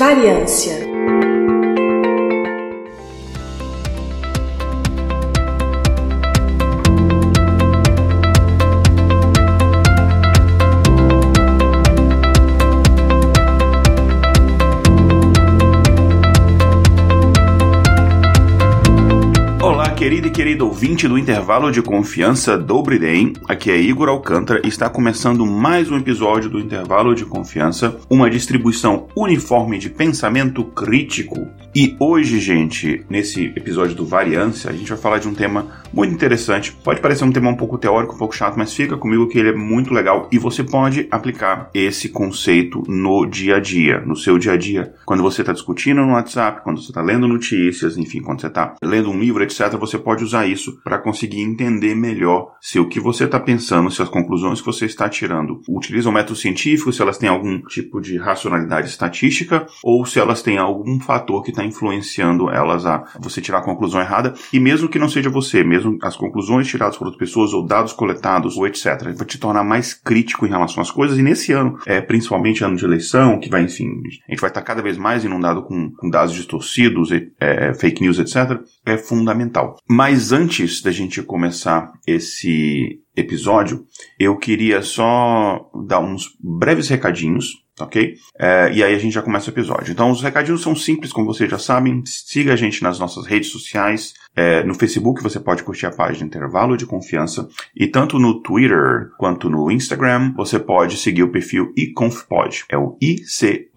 Variância e querido ouvinte do intervalo de confiança do Bridem, aqui é Igor Alcântara e está começando mais um episódio do intervalo de confiança, uma distribuição uniforme de pensamento crítico. E hoje, gente, nesse episódio do Variância, a gente vai falar de um tema muito interessante. Pode parecer um tema um pouco teórico, um pouco chato, mas fica comigo que ele é muito legal e você pode aplicar esse conceito no dia a dia, no seu dia a dia. Quando você está discutindo no WhatsApp, quando você está lendo notícias, enfim, quando você está lendo um livro, etc., você pode usar isso para conseguir entender melhor se o que você está pensando, se as conclusões que você está tirando utilizam método científico, se elas têm algum tipo de racionalidade estatística ou se elas têm algum fator que está influenciando elas a você tirar a conclusão errada. E mesmo que não seja você, mesmo as conclusões tiradas por outras pessoas ou dados coletados ou etc., vai te tornar mais crítico em relação às coisas. E nesse ano, é, principalmente ano de eleição, que vai, enfim, a gente vai estar cada vez mais inundado com, com dados distorcidos, é, fake news, etc., é fundamental. Mas antes da gente começar esse episódio, eu queria só dar uns breves recadinhos ok? É, e aí a gente já começa o episódio. Então, os recadinhos são simples, como vocês já sabem. Siga a gente nas nossas redes sociais. É, no Facebook você pode curtir a página Intervalo de Confiança. E tanto no Twitter quanto no Instagram você pode seguir o perfil iconfpod. É o I-C-O-N-F-P-O-D.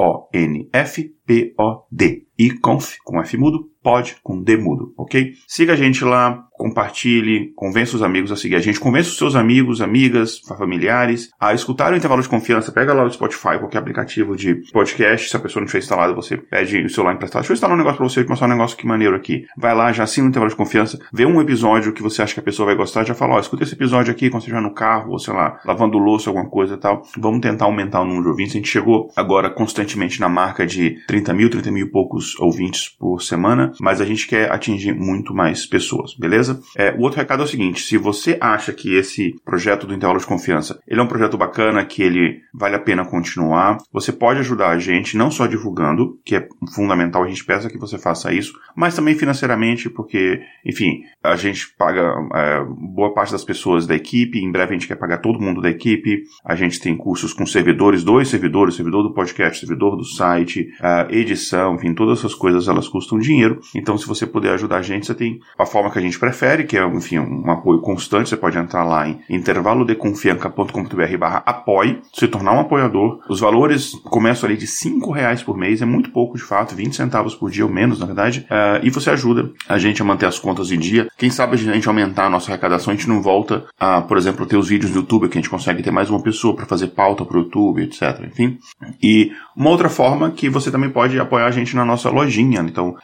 iconf, com F mudo, pod com D mudo, ok? Siga a gente lá, compartilhe, convença os amigos a seguir a gente, convença os seus amigos, amigas, familiares a escutar o intervalo de confiança. Pega lá o Spotify, qualquer aplicativo de podcast. Se a pessoa não tiver instalado, você pede o celular emprestado. Deixa eu instalar um negócio pra você, mostrar um negócio que maneiro aqui. Vai lá, já assina o intervalo de confiança, vê um episódio que você acha que a pessoa vai gostar, já fala, ó, escuta esse episódio aqui quando você estiver no carro, ou sei lá, lavando louça, alguma coisa e tal. Vamos tentar aumentar o número de ouvintes. A gente chegou agora constantemente na marca de 30 mil, 30 mil e poucos ouvintes por semana, mas a gente quer atingir muito mais pessoas, beleza? É, o outro recado é o seguinte, se você acha que esse projeto do intervalo de confiança, ele é um projeto bacana, que ele vale a pena continuar, você pode ajudar a gente, não só divulgando, que é fundamental, a gente peça que você faça isso, mas também financeiramente, porque, enfim, a gente paga é, boa parte das pessoas da equipe, em breve a gente quer pagar todo mundo da equipe, a gente tem cursos com servidores, dois servidores, servidor do podcast, servidor do site, edição, enfim, todas essas coisas elas custam dinheiro, então se você puder ajudar a gente, você tem a forma que a gente prefere, que é enfim, um apoio constante, você pode entrar lá em intervalodeconfianca.com.br barra apoie, se tornar um apoiador. Os valores começam ali de 5 reais por mês, é muito pouco de fato, 20 centavos por dia ou menos, na verdade, uh, e você ajuda a gente a manter as contas em dia. Quem sabe a gente aumentar a nossa arrecadação, a gente não volta a, por exemplo, ter os vídeos no YouTube, que a gente consegue ter mais uma pessoa para fazer pauta para o YouTube, etc. Enfim. E uma outra forma que você também pode apoiar a gente na nossa lojinha, então,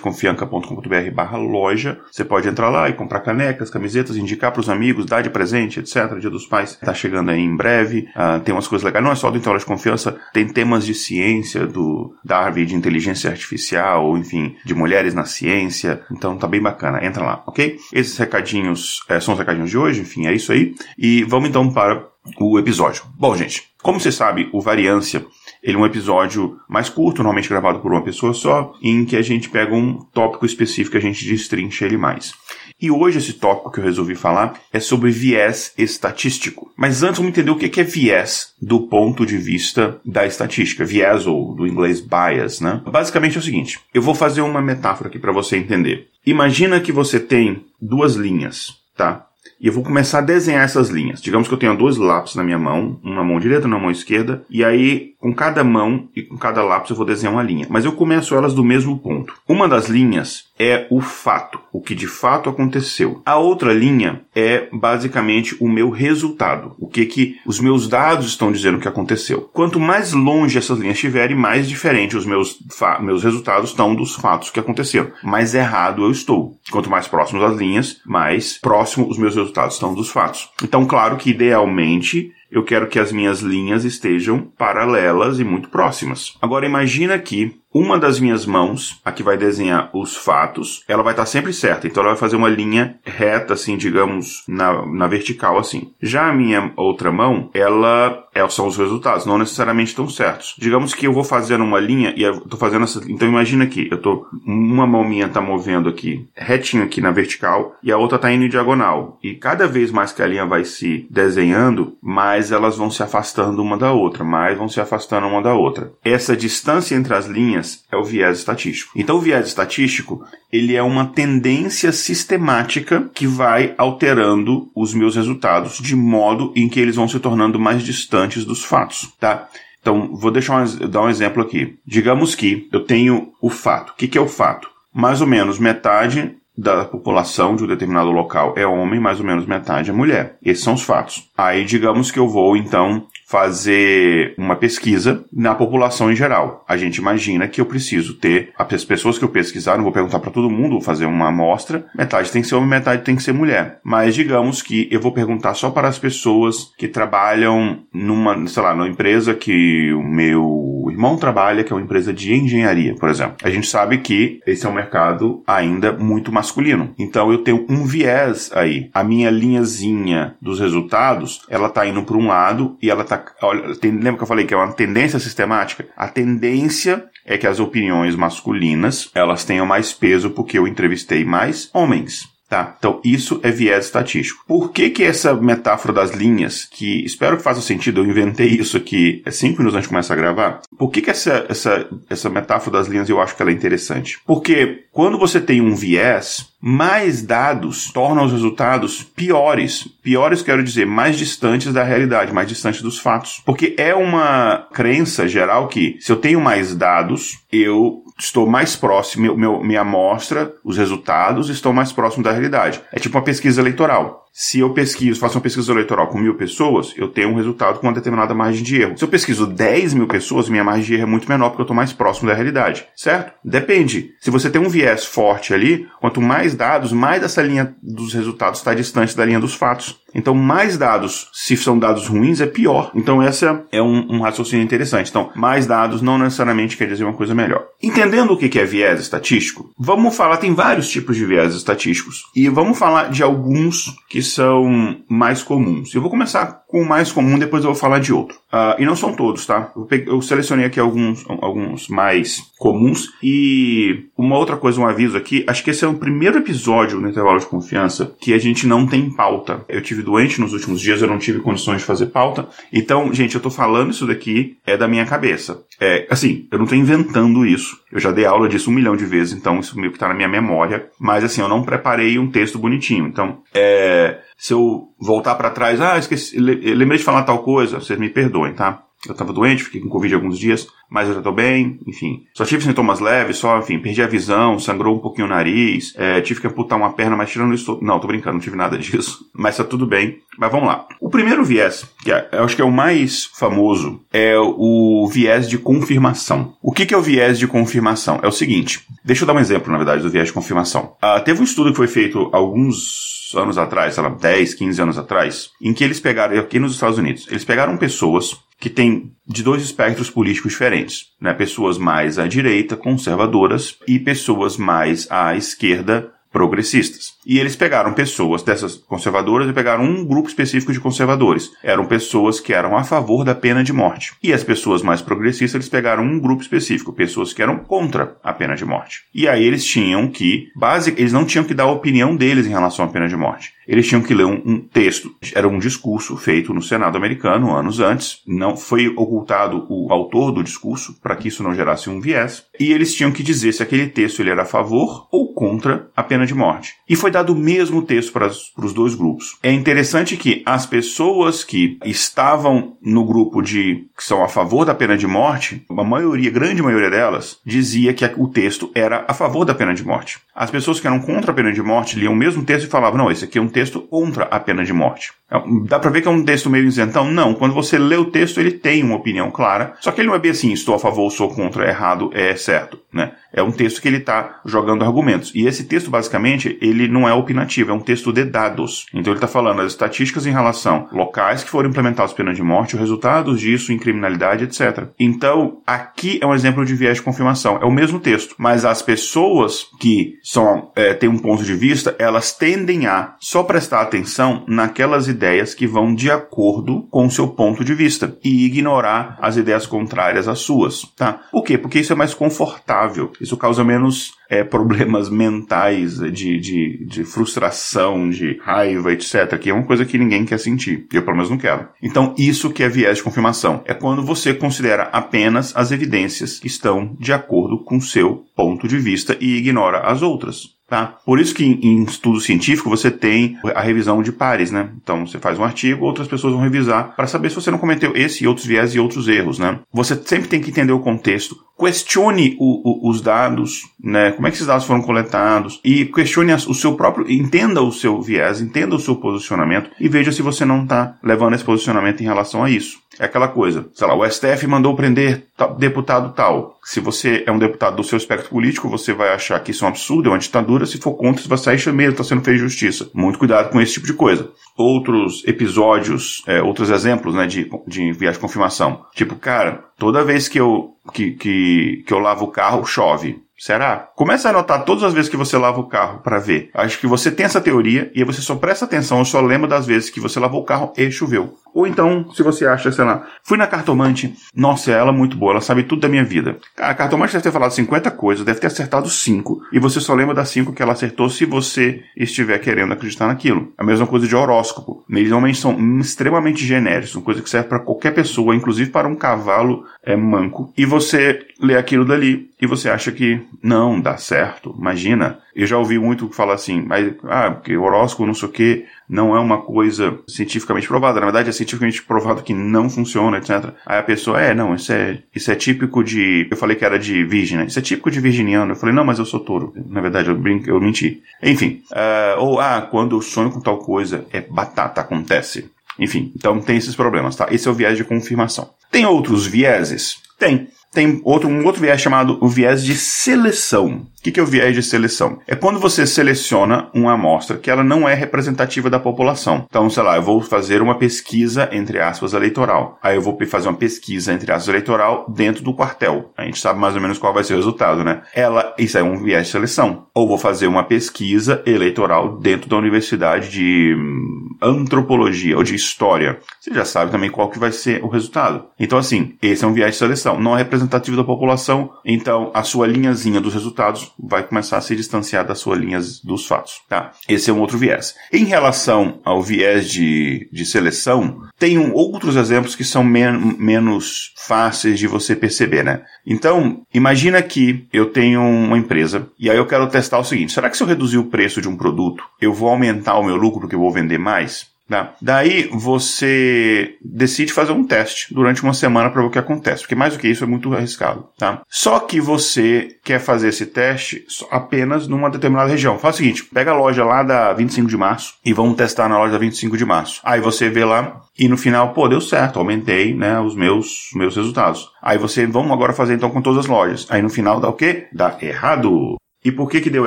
intervalodeconfianca.com.br barra loja, você pode entrar lá e comprar canecas, camisetas, indicar para os amigos, dar de presente, etc. Dia dos Pais está chegando aí em breve. Uh, tem umas coisas legais. Não é só do Intervalo de Confiança, tem temas de ciência, do Darwin, de inteligência artificial, ou enfim, de mulheres na ciência. Então tá bem bacana. Entra lá, ok? Esses recadinhos é, são os recadinhos de hoje. Enfim, é isso aí. E vamos então para o episódio. Bom, gente, como você sabe, o Variância ele é um episódio mais curto, normalmente gravado por uma pessoa só, em que a gente pega um tópico específico e a gente destrincha ele mais. E hoje esse tópico que eu resolvi falar é sobre viés estatístico. Mas antes vamos entender o que é viés do ponto de vista da estatística. Viés ou do inglês bias, né? Basicamente é o seguinte, eu vou fazer uma metáfora aqui para você entender. Imagina que você tem duas linhas, tá? E eu vou começar a desenhar essas linhas. Digamos que eu tenho dois lápis na minha mão, uma mão direita e uma mão esquerda, e aí com cada mão e com cada lápis eu vou desenhar uma linha. Mas eu começo elas do mesmo ponto. Uma das linhas é o fato, o que de fato aconteceu. A outra linha é basicamente o meu resultado, o que que os meus dados estão dizendo que aconteceu. Quanto mais longe essas linhas estiverem, mais diferente os meus, meus resultados estão dos fatos que aconteceram. Mais errado eu estou. Quanto mais próximo das linhas, mais próximo os meus resultados estão dos fatos. Então, claro que idealmente eu quero que as minhas linhas estejam paralelas e muito próximas. Agora imagina que uma das minhas mãos, a que vai desenhar os fatos, ela vai estar sempre certa. Então ela vai fazer uma linha reta, assim, digamos, na, na vertical, assim. Já a minha outra mão, ela é, são os resultados, não necessariamente estão certos. Digamos que eu vou fazendo uma linha e eu tô fazendo essa. Então imagina aqui, eu tô. Uma mão minha tá movendo aqui, retinho aqui na vertical, e a outra tá indo em diagonal. E cada vez mais que a linha vai se desenhando, mais elas vão se afastando uma da outra, mais vão se afastando uma da outra. Essa distância entre as linhas é o viés estatístico. Então o viés estatístico, ele é uma tendência sistemática que vai alterando os meus resultados de modo em que eles vão se tornando mais distantes dos fatos, tá? Então, vou deixar um, dar um exemplo aqui. Digamos que eu tenho o fato. O que, que é o fato? Mais ou menos metade da população de um determinado local é homem, mais ou menos metade é mulher. Esses são os fatos. Aí, digamos que eu vou, então, fazer uma pesquisa na população em geral. A gente imagina que eu preciso ter as pessoas que eu pesquisar, não vou perguntar para todo mundo, vou fazer uma amostra, metade tem que ser homem, metade tem que ser mulher. Mas digamos que eu vou perguntar só para as pessoas que trabalham numa, sei lá, numa empresa que o meu irmão trabalha, que é uma empresa de engenharia, por exemplo. A gente sabe que esse é um mercado ainda muito masculino. Então eu tenho um viés aí. A minha linhazinha dos resultados, ela tá indo para um lado e ela tá olha, tem, lembra que eu falei que é uma tendência sistemática? A tendência é que as opiniões masculinas, elas tenham mais peso porque eu entrevistei mais homens. Tá? Então, isso é viés estatístico. Por que que essa metáfora das linhas, que espero que faça sentido, eu inventei isso aqui é cinco minutos antes de começar a gravar. Por que que essa, essa, essa metáfora das linhas eu acho que ela é interessante? Porque quando você tem um viés, mais dados tornam os resultados piores. Piores quero dizer mais distantes da realidade, mais distantes dos fatos. Porque é uma crença geral que se eu tenho mais dados, eu estou mais próximo, meu, minha amostra, os resultados estão mais próximos da realidade. É tipo uma pesquisa eleitoral. Se eu pesquiso, faço uma pesquisa eleitoral com mil pessoas, eu tenho um resultado com uma determinada margem de erro. Se eu pesquiso 10 mil pessoas, minha margem de erro é muito menor porque eu estou mais próximo da realidade, certo? Depende. Se você tem um viés forte ali, quanto mais dados, mais essa linha dos resultados está distante da linha dos fatos. Então, mais dados, se são dados ruins, é pior. Então, essa é um, um, raciocínio interessante. Então, mais dados não necessariamente quer dizer uma coisa melhor. Entendendo o que é viés estatístico, vamos falar, tem vários tipos de viés estatísticos. E vamos falar de alguns que são mais comuns. Eu vou começar com o mais comum, depois eu vou falar de outro. Uh, e não são todos, tá? Eu, peguei, eu, selecionei aqui alguns, alguns mais comuns. E uma outra coisa, um aviso aqui, acho que esse é o primeiro episódio no intervalo de confiança que a gente não tem pauta. Eu tive doente nos últimos dias, eu não tive condições de fazer pauta. Então, gente, eu tô falando isso daqui é da minha cabeça. É, assim, eu não tô inventando isso. Eu já dei aula disso um milhão de vezes, então isso meio que tá na minha memória. Mas assim, eu não preparei um texto bonitinho. Então, é, se eu voltar para trás, ah, esqueci, lembrei de falar tal coisa, vocês me perdoem, tá? Eu estava doente, fiquei com Covid alguns dias, mas eu já estou bem, enfim. Só tive sintomas leves, só, enfim, perdi a visão, sangrou um pouquinho o nariz, é, tive que amputar uma perna, mas tirando isso. Não, tô brincando, não tive nada disso. Mas tá tudo bem. Mas vamos lá. O primeiro viés, que é, eu acho que é o mais famoso, é o viés de confirmação. O que, que é o viés de confirmação? É o seguinte, deixa eu dar um exemplo, na verdade, do viés de confirmação. Uh, teve um estudo que foi feito alguns anos atrás, sei lá, 10, 15 anos atrás, em que eles pegaram, aqui nos Estados Unidos, eles pegaram pessoas que têm de dois espectros políticos diferentes, né? Pessoas mais à direita, conservadoras, e pessoas mais à esquerda, progressistas. E eles pegaram pessoas dessas conservadoras e pegaram um grupo específico de conservadores. Eram pessoas que eram a favor da pena de morte. E as pessoas mais progressistas, eles pegaram um grupo específico, pessoas que eram contra a pena de morte. E aí eles tinham que, base, eles não tinham que dar a opinião deles em relação à pena de morte. Eles tinham que ler um, um texto. Era um discurso feito no Senado americano anos antes. Não foi ocultado o autor do discurso para que isso não gerasse um viés. E eles tinham que dizer se aquele texto ele era a favor ou contra a pena de morte. E foi o mesmo texto para, para os dois grupos. É interessante que as pessoas que estavam no grupo de que são a favor da pena de morte, a maioria, grande maioria delas, dizia que o texto era a favor da pena de morte. As pessoas que eram contra a pena de morte liam o mesmo texto e falavam: não, esse aqui é um texto contra a pena de morte. É dá para ver que é um texto meio isentão? Não. Quando você lê o texto, ele tem uma opinião clara. Só que ele não é bem assim, estou a favor, sou contra, é errado, é certo. Né? É um texto que ele está jogando argumentos. E esse texto, basicamente, ele não é opinativo, é um texto de dados. Então ele está falando as estatísticas em relação locais que foram implementados pena de morte, os resultados disso em criminalidade, etc. Então, aqui é um exemplo de viés de confirmação. É o mesmo texto, mas as pessoas que são, é, têm um ponto de vista, elas tendem a só prestar atenção naquelas ideias que vão de acordo com o seu ponto de vista e ignorar as ideias contrárias às suas, tá? Por quê? Porque isso é mais confortável. Isso causa menos é, problemas mentais de, de, de frustração, de raiva, etc. Que é uma coisa que ninguém quer sentir. Eu, pelo menos, não quero. Então, isso que é viés de confirmação. É quando você considera apenas as evidências que estão de acordo com seu ponto de vista e ignora as outras. Tá? Por isso que em, estudo científico você tem a revisão de pares, né? Então você faz um artigo, outras pessoas vão revisar para saber se você não cometeu esse e outros viés e outros erros, né? Você sempre tem que entender o contexto, questione o, o, os dados, né? Como é que esses dados foram coletados e questione o seu próprio, entenda o seu viés, entenda o seu posicionamento e veja se você não está levando esse posicionamento em relação a isso. É aquela coisa, sei lá, o STF mandou prender deputado tal. Se você é um deputado do seu espectro político, você vai achar que isso é um absurdo, é uma ditadura. Se for contra, você vai sair chameiro, está sendo feito justiça. Muito cuidado com esse tipo de coisa. Outros episódios, é, outros exemplos, né, de, de viagem de confirmação. Tipo, cara, toda vez que eu, que, que, que eu lavo o carro, chove. Será? Começa a anotar todas as vezes que você lava o carro para ver. Acho que você tem essa teoria e você só presta atenção ou só lembra das vezes que você lavou o carro e choveu. Ou então, se você acha, sei lá, fui na cartomante, nossa, ela é muito boa, ela sabe tudo da minha vida. A cartomante deve ter falado 50 coisas, deve ter acertado 5, e você só lembra das 5 que ela acertou se você estiver querendo acreditar naquilo. A mesma coisa de horóscopo. Eles normalmente são extremamente genéricos, uma coisa que serve para qualquer pessoa, inclusive para um cavalo é manco. E você lê aquilo dali e você acha que não dá certo. Imagina, eu já ouvi muito falar assim, mas ah, porque horóscopo não sei o que não é uma coisa cientificamente provada. Na verdade, é cientificamente provado que não funciona, etc. Aí a pessoa, é, não, isso é, isso é típico de. Eu falei que era de virgem, né? Isso é típico de virginiano. Eu falei, não, mas eu sou touro. Na verdade, eu, brinco, eu menti. Enfim. Uh, ou, ah, quando eu sonho com tal coisa, é batata, acontece. Enfim, então tem esses problemas, tá? Esse é o viés de confirmação. Tem outros vieses? Tem. Tem outro, um outro viés chamado o viés de seleção. O que, que é o viés de seleção? É quando você seleciona uma amostra que ela não é representativa da população. Então, sei lá, eu vou fazer uma pesquisa, entre aspas, eleitoral. Aí eu vou fazer uma pesquisa, entre aspas, eleitoral dentro do quartel. A gente sabe mais ou menos qual vai ser o resultado, né? Ela, isso é um viés de seleção. Ou vou fazer uma pesquisa eleitoral dentro da universidade de hum, antropologia ou de história. Você já sabe também qual que vai ser o resultado. Então, assim, esse é um viés de seleção. Não é representativo da população, então a sua linhazinha dos resultados vai começar a se distanciar das suas linhas dos fatos, tá? Esse é um outro viés. Em relação ao viés de, de seleção, tem um, outros exemplos que são men menos fáceis de você perceber, né? Então, imagina que eu tenho uma empresa e aí eu quero testar o seguinte: será que se eu reduzir o preço de um produto, eu vou aumentar o meu lucro porque eu vou vender mais? Tá? Daí você decide fazer um teste durante uma semana para ver o que acontece, porque mais do que isso é muito arriscado. Tá? Só que você quer fazer esse teste apenas numa determinada região. Faz o seguinte: pega a loja lá da 25 de março e vamos testar na loja da 25 de março. Aí você vê lá e no final, pô, deu certo, aumentei né, os meus, meus resultados. Aí você, vamos agora fazer então com todas as lojas. Aí no final dá o quê? Dá errado. E por que que deu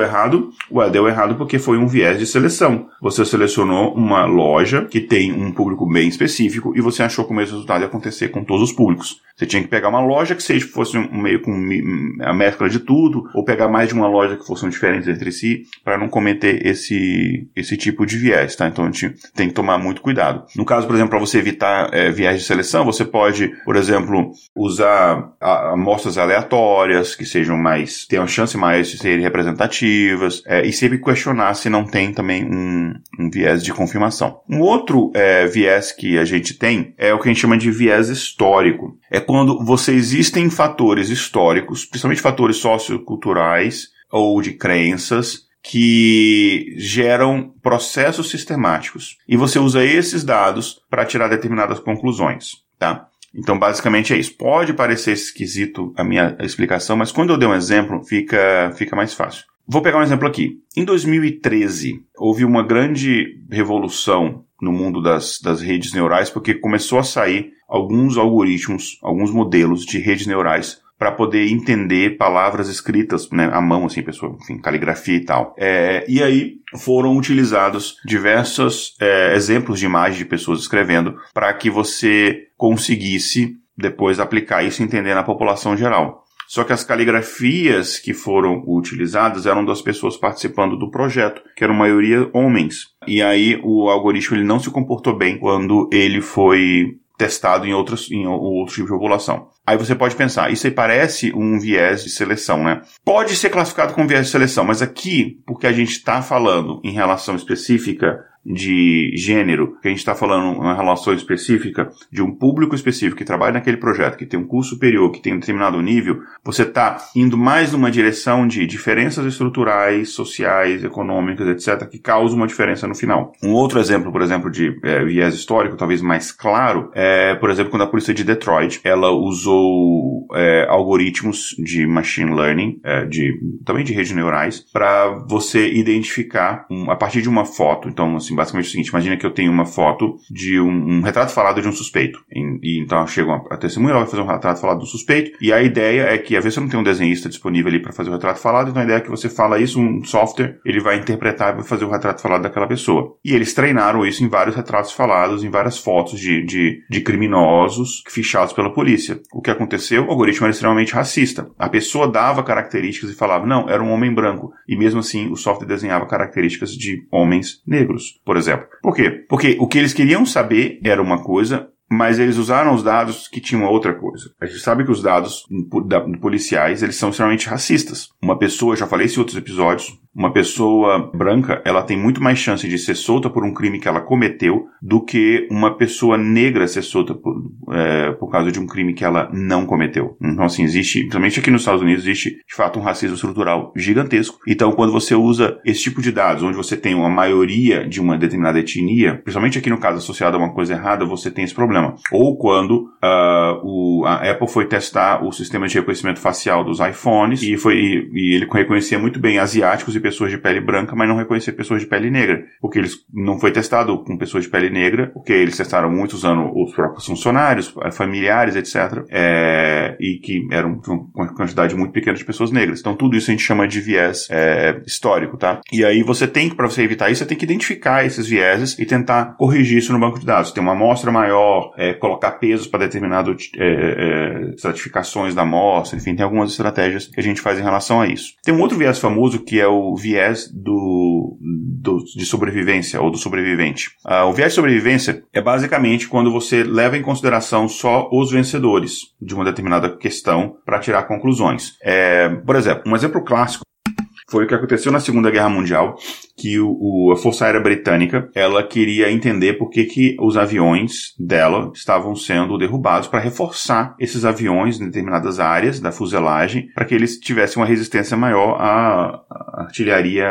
errado? Ué, deu errado porque foi um viés de seleção. Você selecionou uma loja que tem um público bem específico e você achou que o mesmo resultado ia acontecer com todos os públicos. Você tinha que pegar uma loja que seja, fosse um meio com a mescla de tudo, ou pegar mais de uma loja que fossem diferentes entre si, para não cometer esse, esse tipo de viés, tá? Então a gente tem que tomar muito cuidado. No caso, por exemplo, para você evitar é, viés de seleção, você pode, por exemplo, usar amostras aleatórias, que sejam mais, tenham chance mais de serem representativas, é, e sempre questionar se não tem também um, um viés de confirmação. Um outro é, viés que a gente tem é o que a gente chama de viés histórico. É quando você existem fatores históricos, principalmente fatores socioculturais ou de crenças, que geram processos sistemáticos. E você usa esses dados para tirar determinadas conclusões, tá? Então, basicamente é isso. Pode parecer esquisito a minha explicação, mas quando eu der um exemplo, fica, fica mais fácil. Vou pegar um exemplo aqui. Em 2013, houve uma grande revolução no mundo das, das redes neurais, porque começou a sair alguns algoritmos, alguns modelos de redes neurais para poder entender palavras escritas né, à mão, assim, pessoa, enfim, caligrafia e tal. É, e aí foram utilizados diversos é, exemplos de imagem de pessoas escrevendo para que você conseguisse depois aplicar isso e entender na população geral. Só que as caligrafias que foram utilizadas eram das pessoas participando do projeto, que eram maioria homens. E aí o algoritmo ele não se comportou bem quando ele foi testado em outros, em outro tipo de população. Aí você pode pensar, isso aí parece um viés de seleção, né? Pode ser classificado como viés de seleção, mas aqui, porque a gente está falando em relação específica de gênero, que a gente está falando uma relação específica de um público específico que trabalha naquele projeto, que tem um curso superior, que tem um determinado nível, você está indo mais numa direção de diferenças estruturais, sociais, econômicas, etc., que causam uma diferença no final. Um outro exemplo, por exemplo, de é, viés histórico, talvez mais claro, é, por exemplo, quando a polícia de Detroit, ela usou é, algoritmos de machine learning, é, de, também de redes neurais, para você identificar um, a partir de uma foto. Então, assim, basicamente é o seguinte: imagina que eu tenho uma foto de um, um retrato falado de um suspeito. E, e então chega uma, a testemunha, ela vai fazer um retrato falado do suspeito. E a ideia é que, às vezes, você não tem um desenhista disponível ali para fazer o retrato falado, então a ideia é que você fala isso, um software, ele vai interpretar e vai fazer o retrato falado daquela pessoa. E eles treinaram isso em vários retratos falados, em várias fotos de, de, de criminosos fichados pela polícia. O que aconteceu? O algoritmo era extremamente racista. A pessoa dava características e falava, não, era um homem branco. E mesmo assim, o software desenhava características de homens negros por exemplo. Por quê? Porque o que eles queriam saber era uma coisa, mas eles usaram os dados que tinham outra coisa. A gente sabe que os dados policiais, eles são extremamente racistas. Uma pessoa, já falei isso em outros episódios, uma pessoa branca, ela tem muito mais chance de ser solta por um crime que ela cometeu do que uma pessoa negra ser solta por, é, por causa de um crime que ela não cometeu. Então, assim, existe, principalmente aqui nos Estados Unidos, existe, de fato, um racismo estrutural gigantesco. Então, quando você usa esse tipo de dados, onde você tem uma maioria de uma determinada etnia, principalmente aqui no caso associado a uma coisa errada, você tem esse problema. Ou quando uh, o, a Apple foi testar o sistema de reconhecimento facial dos iPhones e, foi, e, e ele reconhecia muito bem asiáticos e pessoas de pele branca, mas não reconhecer pessoas de pele negra. Porque eles não foi testado com pessoas de pele negra, porque eles testaram muito usando os próprios funcionários, eh, familiares, etc. É, e que eram uma quantidade muito pequena de pessoas negras. Então tudo isso a gente chama de viés é, histórico, tá? E aí você tem que, para você evitar isso, você tem que identificar esses vieses e tentar corrigir isso no banco de dados. Tem uma amostra maior, é, colocar pesos para determinado estratificações da amostra, enfim, tem algumas estratégias que a gente faz em relação a isso. Tem um outro viés famoso que é o viés do, do, de sobrevivência ou do sobrevivente. Uh, o viés de sobrevivência é basicamente quando você leva em consideração só os vencedores de uma determinada questão para tirar conclusões. É, por exemplo, um exemplo clássico foi o que aconteceu na Segunda Guerra Mundial, que o, o, a Força Aérea Britânica ela queria entender por que, que os aviões dela estavam sendo derrubados para reforçar esses aviões em determinadas áreas da fuselagem para que eles tivessem uma resistência maior à, à artilharia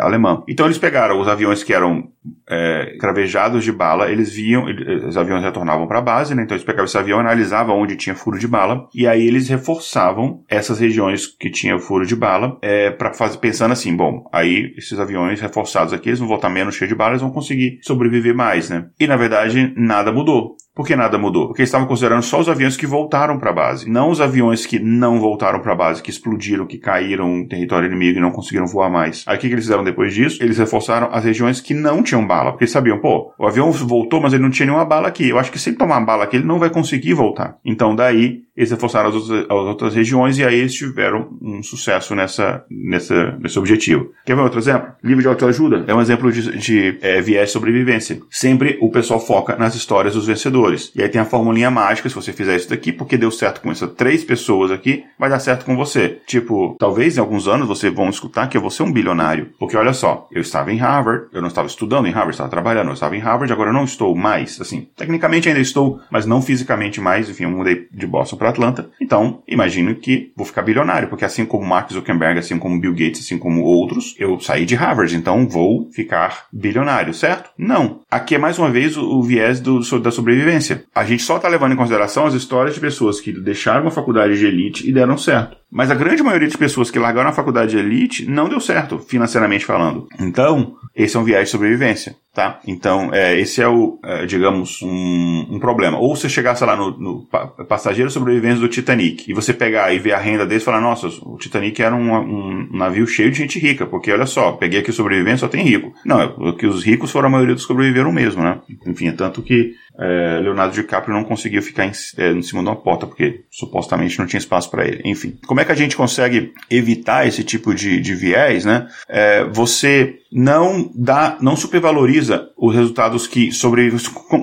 alemã. Então eles pegaram os aviões que eram é, cravejados de bala, eles viam, os aviões retornavam para a base, né? então eles pegavam esse avião, analisavam onde tinha furo de bala e aí eles reforçavam essas regiões que tinha furo de bala é, para fazer pensando assim, bom, aí esses aviões reforçados aqui, eles vão voltar menos cheios de balas, vão conseguir sobreviver mais, né? E na verdade, nada mudou. Por que nada mudou? Porque eles estavam considerando só os aviões que voltaram para a base, não os aviões que não voltaram para a base, que explodiram, que caíram em território inimigo e não conseguiram voar mais. Aí o que, que eles fizeram depois disso? Eles reforçaram as regiões que não tinham bala, porque eles sabiam, pô, o avião voltou, mas ele não tinha nenhuma bala aqui. Eu acho que se ele tomar bala aqui, ele não vai conseguir voltar. Então daí eles reforçaram as outras, as outras regiões e aí eles tiveram um sucesso nessa, nessa, nesse objetivo. Quer ver outro exemplo? Livro de autoajuda é um exemplo de, de é, viés sobrevivência. Sempre o pessoal foca nas histórias dos vencedores. E aí tem a formulinha mágica, se você fizer isso daqui, porque deu certo com essas três pessoas aqui, vai dar certo com você. Tipo, talvez em alguns anos vocês vão escutar que eu vou ser um bilionário. Porque olha só, eu estava em Harvard, eu não estava estudando em Harvard, estava trabalhando, eu estava em Harvard, agora eu não estou mais, assim, tecnicamente ainda estou, mas não fisicamente mais, enfim, eu mudei de Boston para Atlanta. Então, imagino que vou ficar bilionário, porque assim como Mark Zuckerberg, assim como Bill Gates, assim como outros, eu saí de Harvard, então vou ficar bilionário, certo? Não. Aqui é mais uma vez o, o viés do, da sobrevivência A gente só está levando em consideração as histórias de pessoas que deixaram uma faculdade de elite e deram certo. Mas a grande maioria de pessoas que largaram a faculdade de elite não deu certo, financeiramente falando. Então, esse é um viés de sobrevivência, tá? Então, é, esse é o, é, digamos, um, um, problema. Ou você chegar, sei lá, no, no passageiro sobrevivente do Titanic, e você pegar e ver a renda deles e falar, nossa, o Titanic era um, um, navio cheio de gente rica, porque olha só, peguei aqui sobrevivente, só tem rico. Não, é que os ricos foram a maioria dos que sobreviveram mesmo, né? Enfim, é tanto que é, Leonardo DiCaprio não conseguiu ficar em, é, em cima de uma porta, porque supostamente não tinha espaço para ele. Enfim, como é que a gente consegue evitar esse tipo de, de viés, né? É, você não dá, não supervaloriza os resultados que sobreviver.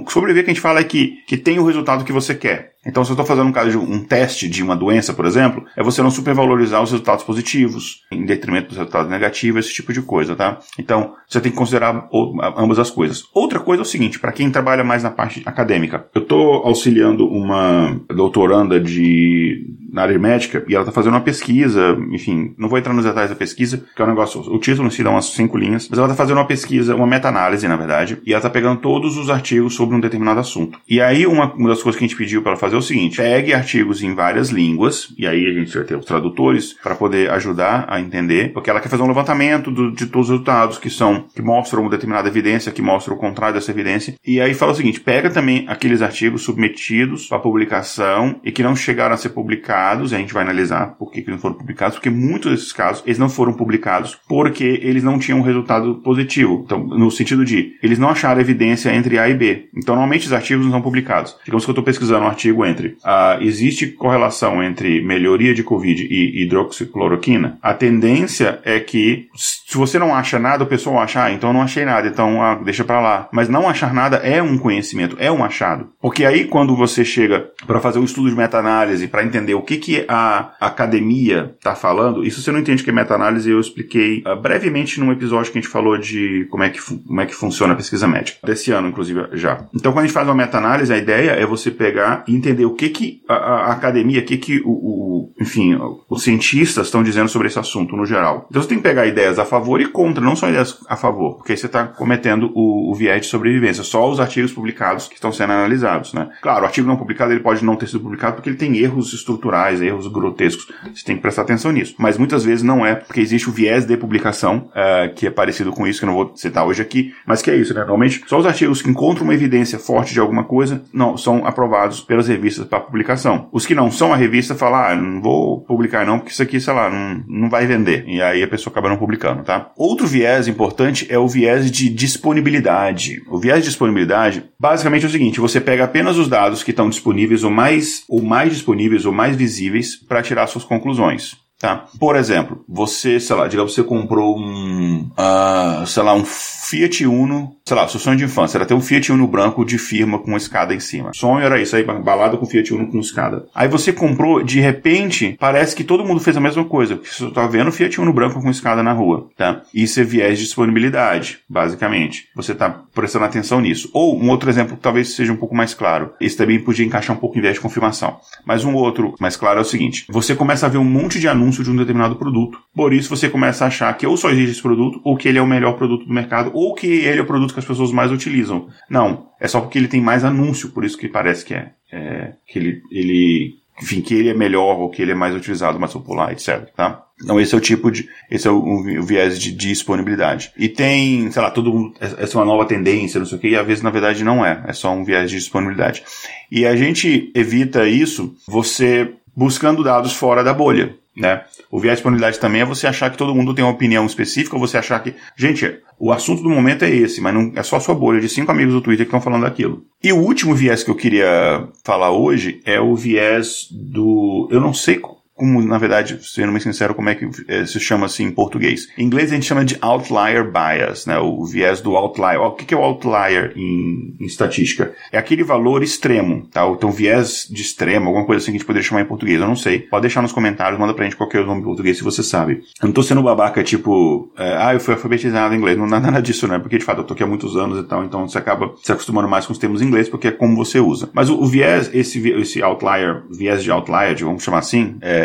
Sobreviver que a gente fala é que, que tem o resultado que você quer. Então, se eu estou fazendo um caso de um teste de uma doença, por exemplo, é você não supervalorizar os resultados positivos em detrimento dos resultados negativos, esse tipo de coisa, tá? Então, você tem que considerar ambas as coisas. Outra coisa é o seguinte, para quem trabalha mais na parte acadêmica, eu estou auxiliando uma doutoranda de na área médica e ela está fazendo uma pesquisa, enfim, não vou entrar nos detalhes da pesquisa, que é um negócio, o título si dá umas cinco linhas, mas ela está fazendo uma pesquisa, uma meta-análise, na verdade, e ela está pegando todos os artigos sobre um determinado assunto. E aí, uma, uma das coisas que a gente pediu para ela fazer é o seguinte: pegue artigos em várias línguas, e aí a gente vai ter os tradutores para poder ajudar a entender, porque ela quer fazer um levantamento do, de todos os resultados que são, que mostram uma determinada evidência, que mostram o contrário dessa evidência, e aí fala o seguinte: pega também aqueles artigos submetidos para publicação e que não chegaram a ser publicados publicados, e a gente vai analisar por que, que não foram publicados, porque muitos desses casos eles não foram publicados porque eles não tinham resultado positivo. Então, no sentido de, eles não acharam evidência entre A e B. Então, normalmente os artigos não são publicados. Digamos que eu estou pesquisando um artigo entre uh, existe correlação entre melhoria de Covid e hidroxicloroquina, a tendência é que se você não acha nada, o pessoal acha, ah, então não achei nada, então ah, deixa para lá. Mas não achar nada é um conhecimento, é um achado. Porque aí quando você chega para fazer um estudo de meta-análise, para entender o que que, que a academia está falando, isso você não entende que é meta-análise, eu expliquei uh, brevemente num episódio que a gente falou de como é que, como é que funciona a pesquisa médica, desse ano, inclusive, já. Então, quando a gente faz uma meta-análise, a ideia é você pegar e entender o que que a, a academia, o que que o, o enfim, os cientistas estão dizendo sobre esse assunto no geral. Então, você tem que pegar ideias a favor e contra, não só ideias a favor, porque aí você está cometendo o, o viés de sobrevivência, só os artigos publicados que estão sendo analisados, né? Claro, o artigo não publicado ele pode não ter sido publicado porque ele tem erros estruturais erros grotescos. Você tem que prestar atenção nisso. Mas muitas vezes não é, porque existe o viés de publicação, uh, que é parecido com isso, que eu não vou citar hoje aqui, mas que é isso, né? Normalmente, só os artigos que encontram uma evidência forte de alguma coisa não são aprovados pelas revistas para publicação. Os que não são a revista falam, ah, não vou publicar não, porque isso aqui, sei lá, não, não vai vender. E aí a pessoa acaba não publicando, tá? Outro viés importante é o viés de disponibilidade. O viés de disponibilidade, basicamente é o seguinte, você pega apenas os dados que estão disponíveis ou mais, ou mais disponíveis ou mais visíveis visíveis para tirar suas conclusões. Tá? Por exemplo, você, sei lá, digamos que você comprou um, uh, sei lá, um Fiat Uno, sei lá, seu sonho de infância era ter um Fiat Uno branco de firma com escada em cima. Sonho era isso aí, balada com Fiat Uno com escada. Aí você comprou, de repente, parece que todo mundo fez a mesma coisa. Você tá vendo Fiat Uno branco com escada na rua, tá? Isso é viés de disponibilidade, basicamente. Você tá prestando atenção nisso. Ou um outro exemplo que talvez seja um pouco mais claro. Esse também podia encaixar um pouco em viés de confirmação. Mas um outro mais claro é o seguinte: você começa a ver um monte de anúncio de um determinado produto. Por isso você começa a achar que ou só existe esse produto, ou que ele é o melhor produto do mercado, ou que ele é o produto que as pessoas mais utilizam. Não, é só porque ele tem mais anúncio, por isso que parece que é, é que ele, ele enfim, que ele é melhor ou que ele é mais utilizado, mais popular, etc, tá? Então esse é o tipo de, esse é o, o viés de, disponibilidade. E tem, sei lá, todo mundo, essa é uma nova tendência, não sei o que, e às vezes na verdade não é, é só um viés de disponibilidade. E a gente evita isso você buscando dados fora da bolha. Né? O viés de disponibilidade também é você achar que todo mundo tem uma opinião específica, ou você achar que, gente, o assunto do momento é esse, mas não é só a sua bolha de cinco amigos do Twitter que estão falando daquilo. E o último viés que eu queria falar hoje é o viés do, eu não sei como, na verdade, sendo bem sincero, como é que é, se chama assim em português. Em inglês a gente chama de outlier bias, né? O viés do outlier. O que é o outlier em, em estatística? É aquele valor extremo, tá? Então, viés de extremo, alguma coisa assim que a gente poderia chamar em português. Eu não sei. Pode deixar nos comentários, manda pra gente qualquer nome em português se você sabe. Eu não tô sendo babaca, tipo, é, ah, eu fui alfabetizado em inglês. Não dá nada disso, né? Porque, de fato, eu tô aqui há muitos anos e tal, então você acaba se acostumando mais com os termos em inglês porque é como você usa. Mas o, o viés, esse, esse outlier, viés de outlier, vamos chamar assim, é,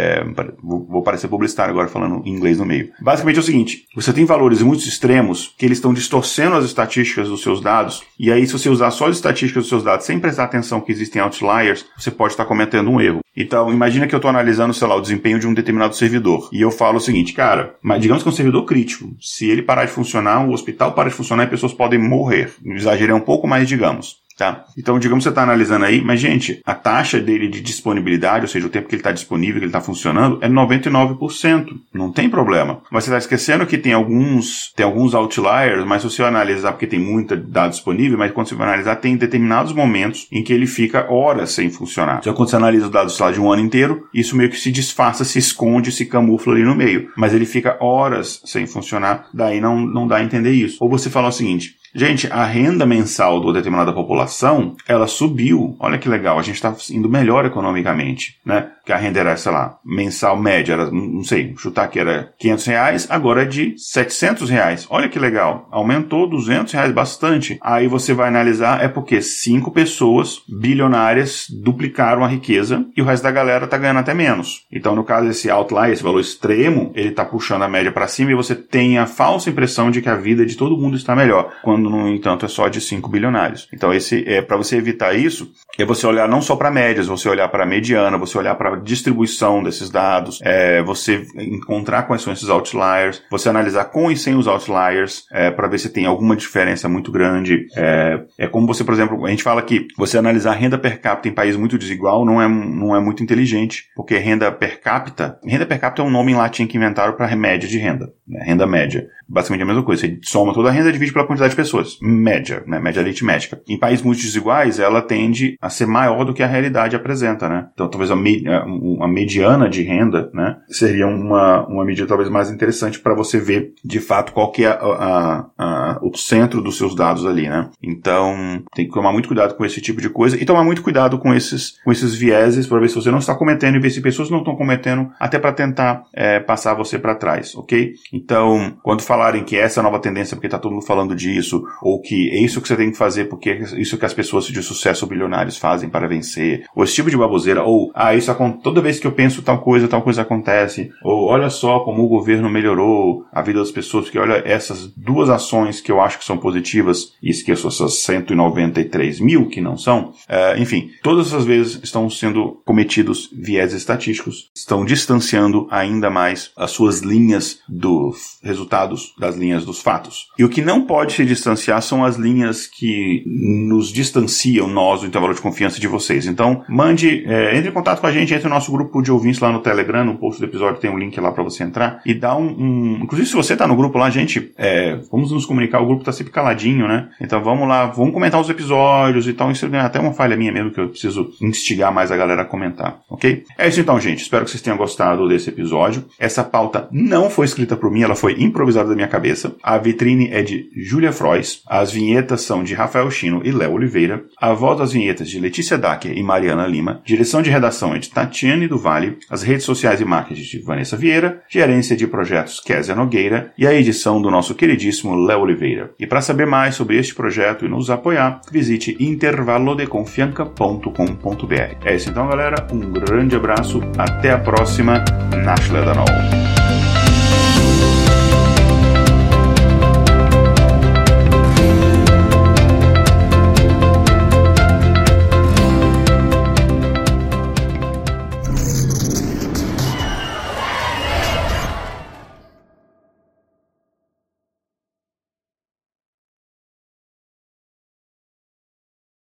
Vou parecer publicitário agora falando inglês no meio. Basicamente é o seguinte: você tem valores muito extremos que eles estão distorcendo as estatísticas dos seus dados, e aí, se você usar só as estatísticas dos seus dados sem prestar atenção que existem outliers, você pode estar cometendo um erro. Então, imagina que eu estou analisando, sei lá, o desempenho de um determinado servidor. E eu falo o seguinte, cara, mas digamos que é um servidor crítico. Se ele parar de funcionar, o hospital para de funcionar e pessoas podem morrer. Exagerei um pouco, mas digamos. Tá? Então, digamos que você está analisando aí, mas, gente, a taxa dele de disponibilidade, ou seja, o tempo que ele está disponível, que ele está funcionando, é 99%. Não tem problema. Mas você está esquecendo que tem alguns, tem alguns outliers, mas se você analisar, porque tem muita dado disponível, mas quando você vai analisar, tem determinados momentos em que ele fica horas sem funcionar. Então, quando você analisa os dados de um ano inteiro, isso meio que se disfarça, se esconde, se camufla ali no meio. Mas ele fica horas sem funcionar, daí não, não dá a entender isso. Ou você fala o seguinte, Gente, a renda mensal de determinada população, ela subiu. Olha que legal, a gente está indo melhor economicamente, né? Que a renda era, sei lá, mensal média, era, não sei, chutar que era 500 reais, agora é de 700 reais. Olha que legal, aumentou 200 reais bastante. Aí você vai analisar, é porque cinco pessoas bilionárias duplicaram a riqueza e o resto da galera tá ganhando até menos. Então, no caso, esse outlier, esse valor extremo, ele tá puxando a média para cima e você tem a falsa impressão de que a vida de todo mundo está melhor. Quando no entanto é só de 5 bilionários. Então esse é para você evitar isso, é você olhar não só para médias, você olhar para mediana, você olhar para distribuição desses dados, é, você encontrar quais são esses outliers, você analisar com e sem os outliers é, para ver se tem alguma diferença muito grande. É, é como você, por exemplo, a gente fala que você analisar renda per capita em país muito desigual não é, não é muito inteligente, porque renda per capita, renda per capita é um nome em latim que inventaram para média de renda, né, renda média basicamente a mesma coisa. Você soma toda a renda e divide pela quantidade de pessoas. Média, né? Média aritmética. Em países muito desiguais, ela tende a ser maior do que a realidade apresenta, né? Então, talvez a, me, a mediana de renda, né? Seria uma, uma medida talvez mais interessante para você ver, de fato, qual que é a, a, a, o centro dos seus dados ali, né? Então, tem que tomar muito cuidado com esse tipo de coisa e tomar muito cuidado com esses, com esses vieses para ver se você não está cometendo e ver se pessoas não estão cometendo, até para tentar é, passar você para trás, ok? Então, quando fala falarem que essa é a nova tendência porque está todo mundo falando disso, ou que é isso que você tem que fazer porque é isso que as pessoas de sucesso bilionários fazem para vencer, ou esse tipo de baboseira, ou, ah, isso toda vez que eu penso tal coisa, tal coisa acontece, ou olha só como o governo melhorou a vida das pessoas, porque olha essas duas ações que eu acho que são positivas e esqueço essas 193 mil que não são, uh, enfim, todas essas vezes estão sendo cometidos viés estatísticos, estão distanciando ainda mais as suas linhas dos resultados das linhas dos fatos. E o que não pode se distanciar são as linhas que nos distanciam, nós, do intervalo de confiança de vocês. Então, mande, é, entre em contato com a gente, entre no nosso grupo de ouvintes lá no Telegram, no post do episódio tem um link lá para você entrar e dá um, um, Inclusive, se você tá no grupo lá, gente, é, vamos nos comunicar, o grupo tá sempre caladinho, né? Então vamos lá, vamos comentar os episódios e tal. Isso é até uma falha minha mesmo que eu preciso instigar mais a galera a comentar, ok? É isso então, gente. Espero que vocês tenham gostado desse episódio. Essa pauta não foi escrita por mim, ela foi improvisada da minha cabeça. A vitrine é de Julia Frois. As vinhetas são de Rafael Chino e Léo Oliveira. A voz das vinhetas de Letícia Dacker e Mariana Lima. Direção de redação é de Tatiane do Vale. As redes sociais e marketing de Vanessa Vieira. Gerência de projetos Kézia Nogueira. E a edição do nosso queridíssimo Léo Oliveira. E para saber mais sobre este projeto e nos apoiar, visite intervalodeconfianca.com.br. É isso então, galera. Um grande abraço. Até a próxima. Nashledanol.